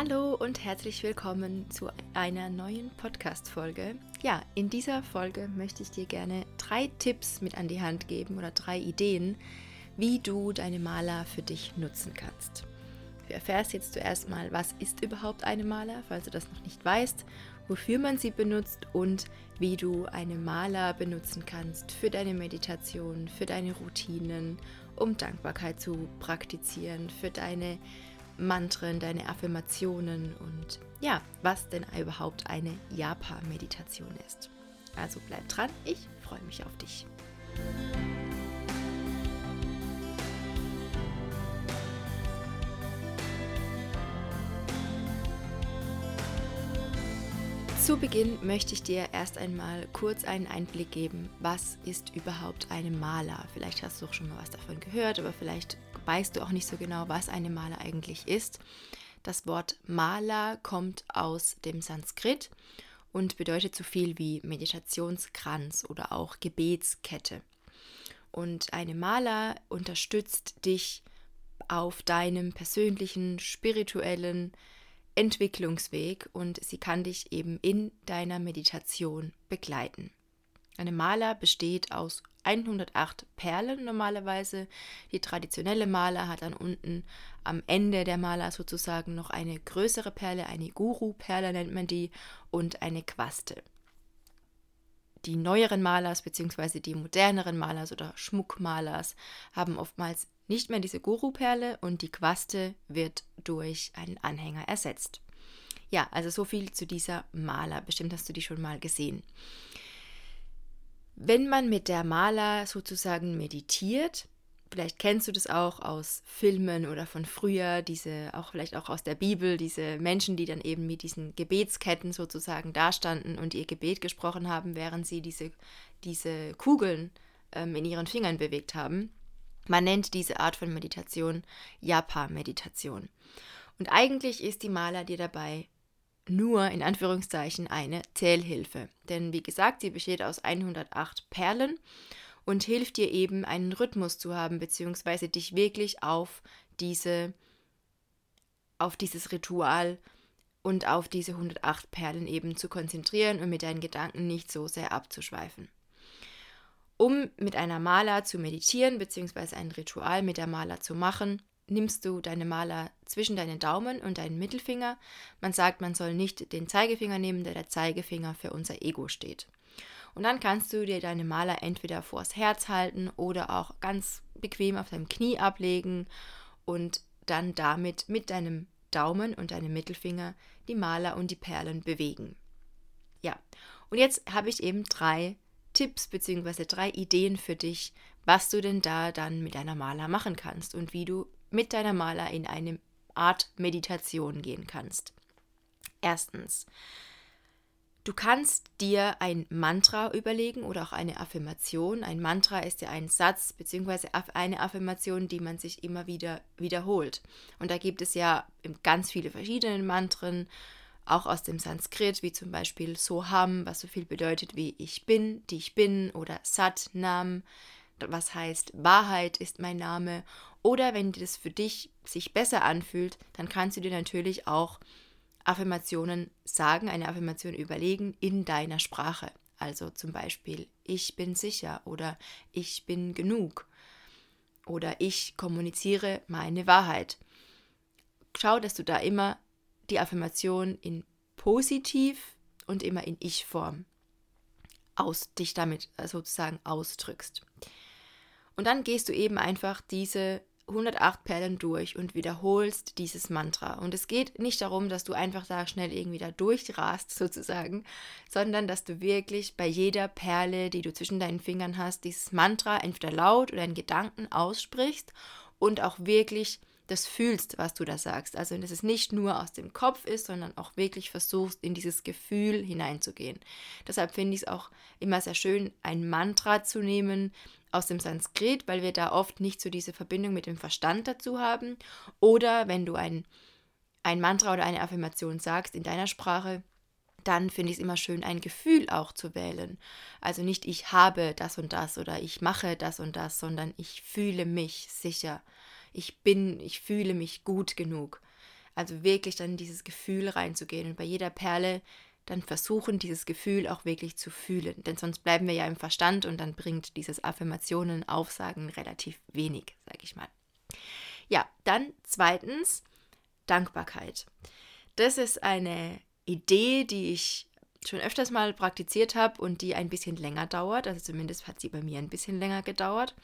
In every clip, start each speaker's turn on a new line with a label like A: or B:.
A: Hallo und herzlich willkommen zu einer neuen Podcast-Folge. Ja, in dieser Folge möchte ich dir gerne drei Tipps mit an die Hand geben oder drei Ideen, wie du deine Maler für dich nutzen kannst. Du erfährst jetzt zuerst mal, was ist überhaupt eine Maler, falls du das noch nicht weißt, wofür man sie benutzt und wie du eine Maler benutzen kannst für deine Meditation, für deine Routinen, um Dankbarkeit zu praktizieren, für deine Mantren, deine Affirmationen und ja, was denn überhaupt eine Japa-Meditation ist. Also bleib dran, ich freue mich auf dich. Zu Beginn möchte ich dir erst einmal kurz einen Einblick geben, was ist überhaupt eine Maler. Vielleicht hast du auch schon mal was davon gehört, aber vielleicht weißt du auch nicht so genau, was eine Maler eigentlich ist. Das Wort Maler kommt aus dem Sanskrit und bedeutet so viel wie Meditationskranz oder auch Gebetskette. Und eine Maler unterstützt dich auf deinem persönlichen, spirituellen, Entwicklungsweg und sie kann dich eben in deiner Meditation begleiten. Eine Maler besteht aus 108 Perlen normalerweise. Die traditionelle Maler hat dann unten am Ende der Maler sozusagen noch eine größere Perle, eine Guru-Perle nennt man die, und eine Quaste. Die neueren Malers bzw. die moderneren Malers oder Schmuckmalers haben oftmals nicht mehr diese Guru-Perle und die Quaste wird durch einen Anhänger ersetzt. Ja, also so viel zu dieser Maler. Bestimmt hast du die schon mal gesehen. Wenn man mit der Maler sozusagen meditiert, vielleicht kennst du das auch aus Filmen oder von früher, diese, auch vielleicht auch aus der Bibel, diese Menschen, die dann eben mit diesen Gebetsketten sozusagen dastanden und ihr Gebet gesprochen haben, während sie diese, diese Kugeln ähm, in ihren Fingern bewegt haben. Man nennt diese Art von Meditation Japa-Meditation. Und eigentlich ist die Maler dir dabei nur in Anführungszeichen eine Zählhilfe. Denn wie gesagt, sie besteht aus 108 Perlen und hilft dir eben einen Rhythmus zu haben, beziehungsweise dich wirklich auf diese, auf dieses Ritual und auf diese 108 Perlen eben zu konzentrieren und mit deinen Gedanken nicht so sehr abzuschweifen. Um mit einer Maler zu meditieren, beziehungsweise ein Ritual mit der Maler zu machen, nimmst du deine Maler zwischen deinen Daumen und deinen Mittelfinger. Man sagt, man soll nicht den Zeigefinger nehmen, da der Zeigefinger für unser Ego steht. Und dann kannst du dir deine Maler entweder vors Herz halten oder auch ganz bequem auf deinem Knie ablegen und dann damit mit deinem Daumen und deinem Mittelfinger die Maler und die Perlen bewegen. Ja, und jetzt habe ich eben drei Tipps bzw. drei Ideen für dich, was du denn da dann mit deiner Maler machen kannst und wie du mit deiner Maler in eine Art Meditation gehen kannst. Erstens, du kannst dir ein Mantra überlegen oder auch eine Affirmation. Ein Mantra ist ja ein Satz bzw. eine Affirmation, die man sich immer wieder wiederholt. Und da gibt es ja ganz viele verschiedene Mantren auch aus dem Sanskrit, wie zum Beispiel Soham, was so viel bedeutet wie ich bin, die ich bin, oder Sat Nam, was heißt Wahrheit ist mein Name. Oder wenn das für dich sich besser anfühlt, dann kannst du dir natürlich auch Affirmationen sagen, eine Affirmation überlegen in deiner Sprache. Also zum Beispiel, ich bin sicher oder ich bin genug oder ich kommuniziere meine Wahrheit. Schau, dass du da immer die Affirmation in positiv und immer in Ich-Form aus, dich damit äh, sozusagen ausdrückst. Und dann gehst du eben einfach diese 108 Perlen durch und wiederholst dieses Mantra. Und es geht nicht darum, dass du einfach da schnell irgendwie da durchrast sozusagen, sondern dass du wirklich bei jeder Perle, die du zwischen deinen Fingern hast, dieses Mantra entweder laut oder in Gedanken aussprichst und auch wirklich das fühlst, was du da sagst. Also, dass es nicht nur aus dem Kopf ist, sondern auch wirklich versuchst, in dieses Gefühl hineinzugehen. Deshalb finde ich es auch immer sehr schön, ein Mantra zu nehmen aus dem Sanskrit, weil wir da oft nicht so diese Verbindung mit dem Verstand dazu haben. Oder wenn du ein, ein Mantra oder eine Affirmation sagst in deiner Sprache, dann finde ich es immer schön, ein Gefühl auch zu wählen. Also nicht ich habe das und das oder ich mache das und das, sondern ich fühle mich sicher ich bin, ich fühle mich gut genug. Also wirklich dann in dieses Gefühl reinzugehen und bei jeder Perle dann versuchen, dieses Gefühl auch wirklich zu fühlen. Denn sonst bleiben wir ja im Verstand und dann bringt dieses Affirmationen, Aufsagen relativ wenig, sage ich mal. Ja, dann zweitens Dankbarkeit. Das ist eine Idee, die ich schon öfters mal praktiziert habe und die ein bisschen länger dauert. Also zumindest hat sie bei mir ein bisschen länger gedauert.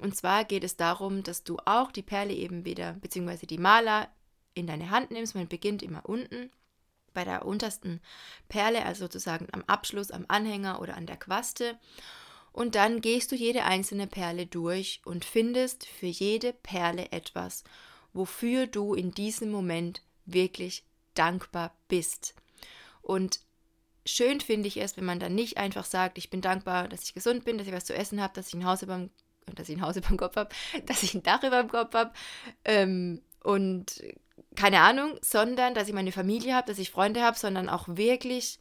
A: Und zwar geht es darum, dass du auch die Perle eben wieder, beziehungsweise die Maler in deine Hand nimmst. Man beginnt immer unten bei der untersten Perle, also sozusagen am Abschluss, am Anhänger oder an der Quaste. Und dann gehst du jede einzelne Perle durch und findest für jede Perle etwas, wofür du in diesem Moment wirklich dankbar bist. Und schön finde ich es, wenn man dann nicht einfach sagt, ich bin dankbar, dass ich gesund bin, dass ich was zu essen habe, dass ich ein Haus über dem, dass ich ein Haus über dem Kopf habe, dass ich ein Dach über dem Kopf habe ähm, und keine Ahnung, sondern dass ich meine Familie habe, dass ich Freunde habe, sondern auch wirklich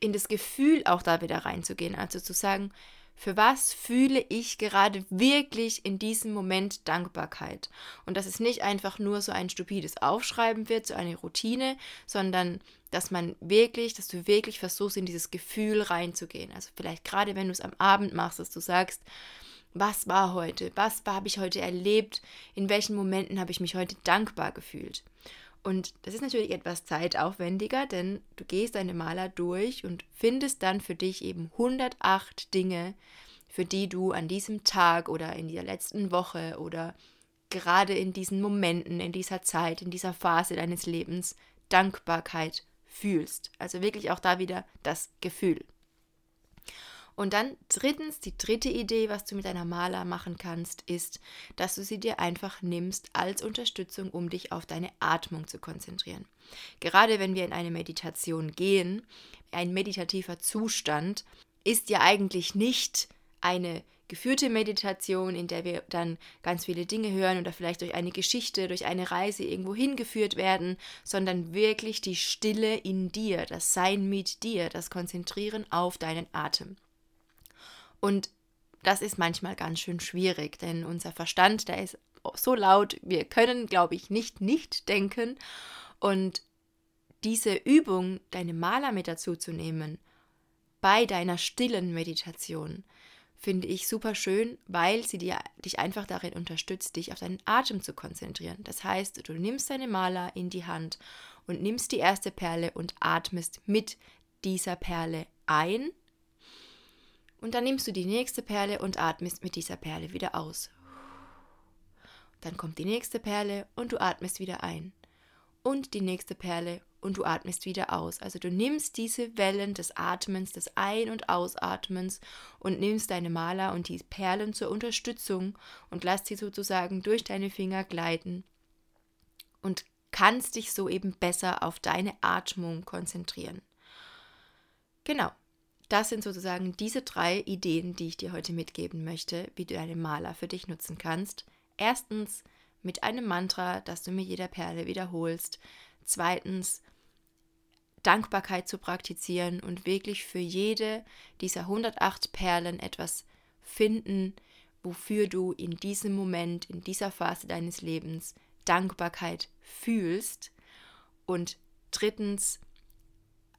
A: in das Gefühl auch da wieder reinzugehen. Also zu sagen, für was fühle ich gerade wirklich in diesem Moment Dankbarkeit? Und dass es nicht einfach nur so ein stupides Aufschreiben wird, so eine Routine, sondern dass man wirklich, dass du wirklich versuchst, in dieses Gefühl reinzugehen. Also vielleicht gerade, wenn du es am Abend machst, dass du sagst, was war heute? Was habe ich heute erlebt? In welchen Momenten habe ich mich heute dankbar gefühlt? Und das ist natürlich etwas zeitaufwendiger, denn du gehst deine Maler durch und findest dann für dich eben 108 Dinge, für die du an diesem Tag oder in dieser letzten Woche oder gerade in diesen Momenten, in dieser Zeit, in dieser Phase deines Lebens Dankbarkeit fühlst. Also wirklich auch da wieder das Gefühl. Und dann drittens, die dritte Idee, was du mit deiner Maler machen kannst, ist, dass du sie dir einfach nimmst als Unterstützung, um dich auf deine Atmung zu konzentrieren. Gerade wenn wir in eine Meditation gehen, ein meditativer Zustand ist ja eigentlich nicht eine geführte Meditation, in der wir dann ganz viele Dinge hören oder vielleicht durch eine Geschichte, durch eine Reise irgendwo hingeführt werden, sondern wirklich die Stille in dir, das Sein mit dir, das Konzentrieren auf deinen Atem. Und das ist manchmal ganz schön schwierig, denn unser Verstand, der ist so laut, wir können, glaube ich, nicht nicht denken. Und diese Übung, deine Maler mit dazu zu nehmen, bei deiner stillen Meditation, finde ich super schön, weil sie dir, dich einfach darin unterstützt, dich auf deinen Atem zu konzentrieren. Das heißt, du nimmst deine Maler in die Hand und nimmst die erste Perle und atmest mit dieser Perle ein und dann nimmst du die nächste Perle und atmest mit dieser Perle wieder aus. Dann kommt die nächste Perle und du atmest wieder ein. Und die nächste Perle und du atmest wieder aus. Also du nimmst diese Wellen des Atmens, des Ein- und Ausatmens und nimmst deine Maler und die Perlen zur Unterstützung und lässt sie sozusagen durch deine Finger gleiten und kannst dich so eben besser auf deine Atmung konzentrieren. Genau, das sind sozusagen diese drei Ideen, die ich dir heute mitgeben möchte, wie du deine Maler für dich nutzen kannst. Erstens mit einem Mantra, das du mit jeder Perle wiederholst. Zweitens Dankbarkeit zu praktizieren und wirklich für jede dieser 108 Perlen etwas finden, wofür du in diesem Moment, in dieser Phase deines Lebens Dankbarkeit fühlst. Und drittens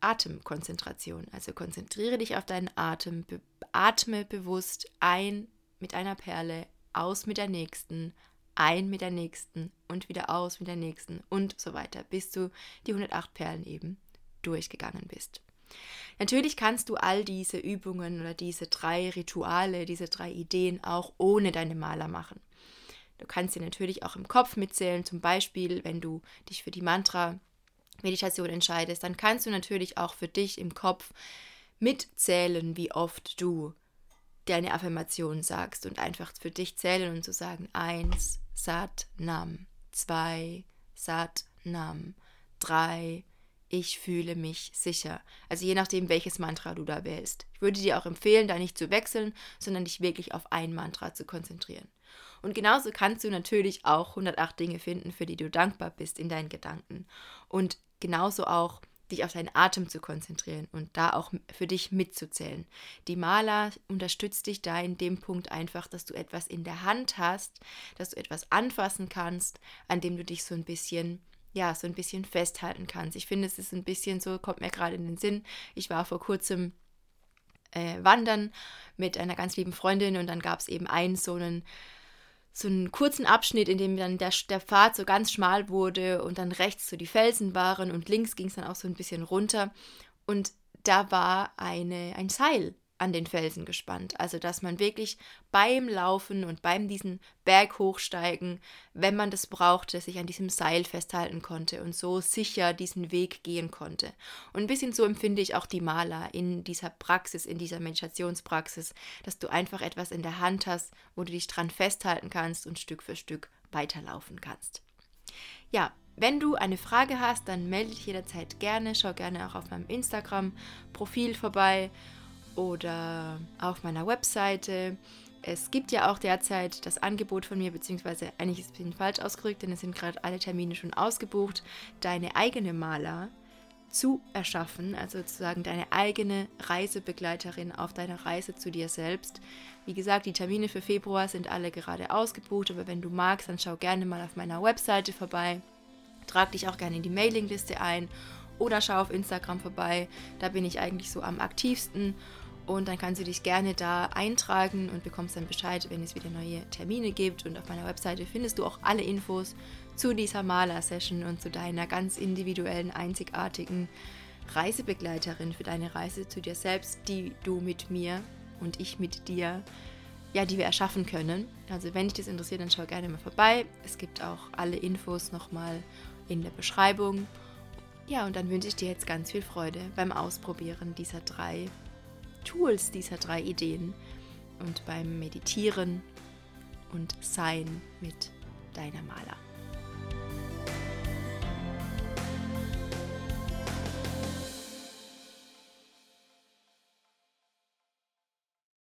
A: Atemkonzentration. Also konzentriere dich auf deinen Atem, be atme bewusst ein mit einer Perle, aus mit der nächsten, ein mit der nächsten und wieder aus mit der nächsten und so weiter, bis du die 108 Perlen eben durchgegangen bist. Natürlich kannst du all diese Übungen oder diese drei Rituale, diese drei Ideen auch ohne deine Maler machen. Du kannst sie natürlich auch im Kopf mitzählen, zum Beispiel, wenn du dich für die Mantra Meditation entscheidest, dann kannst du natürlich auch für dich im Kopf mitzählen, wie oft du deine Affirmation sagst und einfach für dich zählen und zu sagen, eins, Sat Nam, zwei, Sat Nam, drei, ich fühle mich sicher. Also je nachdem, welches Mantra du da wählst. Ich würde dir auch empfehlen, da nicht zu wechseln, sondern dich wirklich auf ein Mantra zu konzentrieren. Und genauso kannst du natürlich auch 108 Dinge finden, für die du dankbar bist in deinen Gedanken. Und genauso auch dich auf deinen Atem zu konzentrieren und da auch für dich mitzuzählen. Die Maler unterstützt dich da in dem Punkt einfach, dass du etwas in der Hand hast, dass du etwas anfassen kannst, an dem du dich so ein bisschen ja, so ein bisschen festhalten kannst. Ich finde, es ist ein bisschen so, kommt mir gerade in den Sinn. Ich war vor kurzem äh, wandern mit einer ganz lieben Freundin und dann gab es eben einen so einen so einen kurzen Abschnitt, in dem dann der, der Pfad so ganz schmal wurde und dann rechts so die Felsen waren und links ging es dann auch so ein bisschen runter. Und da war eine, ein Seil an den Felsen gespannt. Also dass man wirklich beim Laufen und beim diesen Berg hochsteigen, wenn man das brauchte, sich an diesem Seil festhalten konnte und so sicher diesen Weg gehen konnte. Und ein bisschen so empfinde ich auch die Maler in dieser Praxis, in dieser Meditationspraxis, dass du einfach etwas in der Hand hast, wo du dich dran festhalten kannst und Stück für Stück weiterlaufen kannst. Ja, wenn du eine Frage hast, dann melde dich jederzeit gerne. Schau gerne auch auf meinem Instagram-Profil vorbei oder auf meiner Webseite. Es gibt ja auch derzeit das Angebot von mir, beziehungsweise eigentlich ist es ein bisschen falsch ausgerückt, denn es sind gerade alle Termine schon ausgebucht, deine eigene Maler zu erschaffen, also sozusagen deine eigene Reisebegleiterin auf deiner Reise zu dir selbst. Wie gesagt, die Termine für Februar sind alle gerade ausgebucht, aber wenn du magst, dann schau gerne mal auf meiner Webseite vorbei. Trag dich auch gerne in die Mailingliste ein oder schau auf Instagram vorbei. Da bin ich eigentlich so am aktivsten und dann kannst du dich gerne da eintragen und bekommst dann Bescheid, wenn es wieder neue Termine gibt. Und auf meiner Webseite findest du auch alle Infos zu dieser Maler-Session und zu deiner ganz individuellen, einzigartigen Reisebegleiterin für deine Reise zu dir selbst, die du mit mir und ich mit dir, ja, die wir erschaffen können. Also wenn dich das interessiert, dann schau gerne mal vorbei. Es gibt auch alle Infos nochmal in der Beschreibung. Ja, und dann wünsche ich dir jetzt ganz viel Freude beim Ausprobieren dieser drei Tools dieser drei Ideen und beim Meditieren und Sein mit deiner Maler.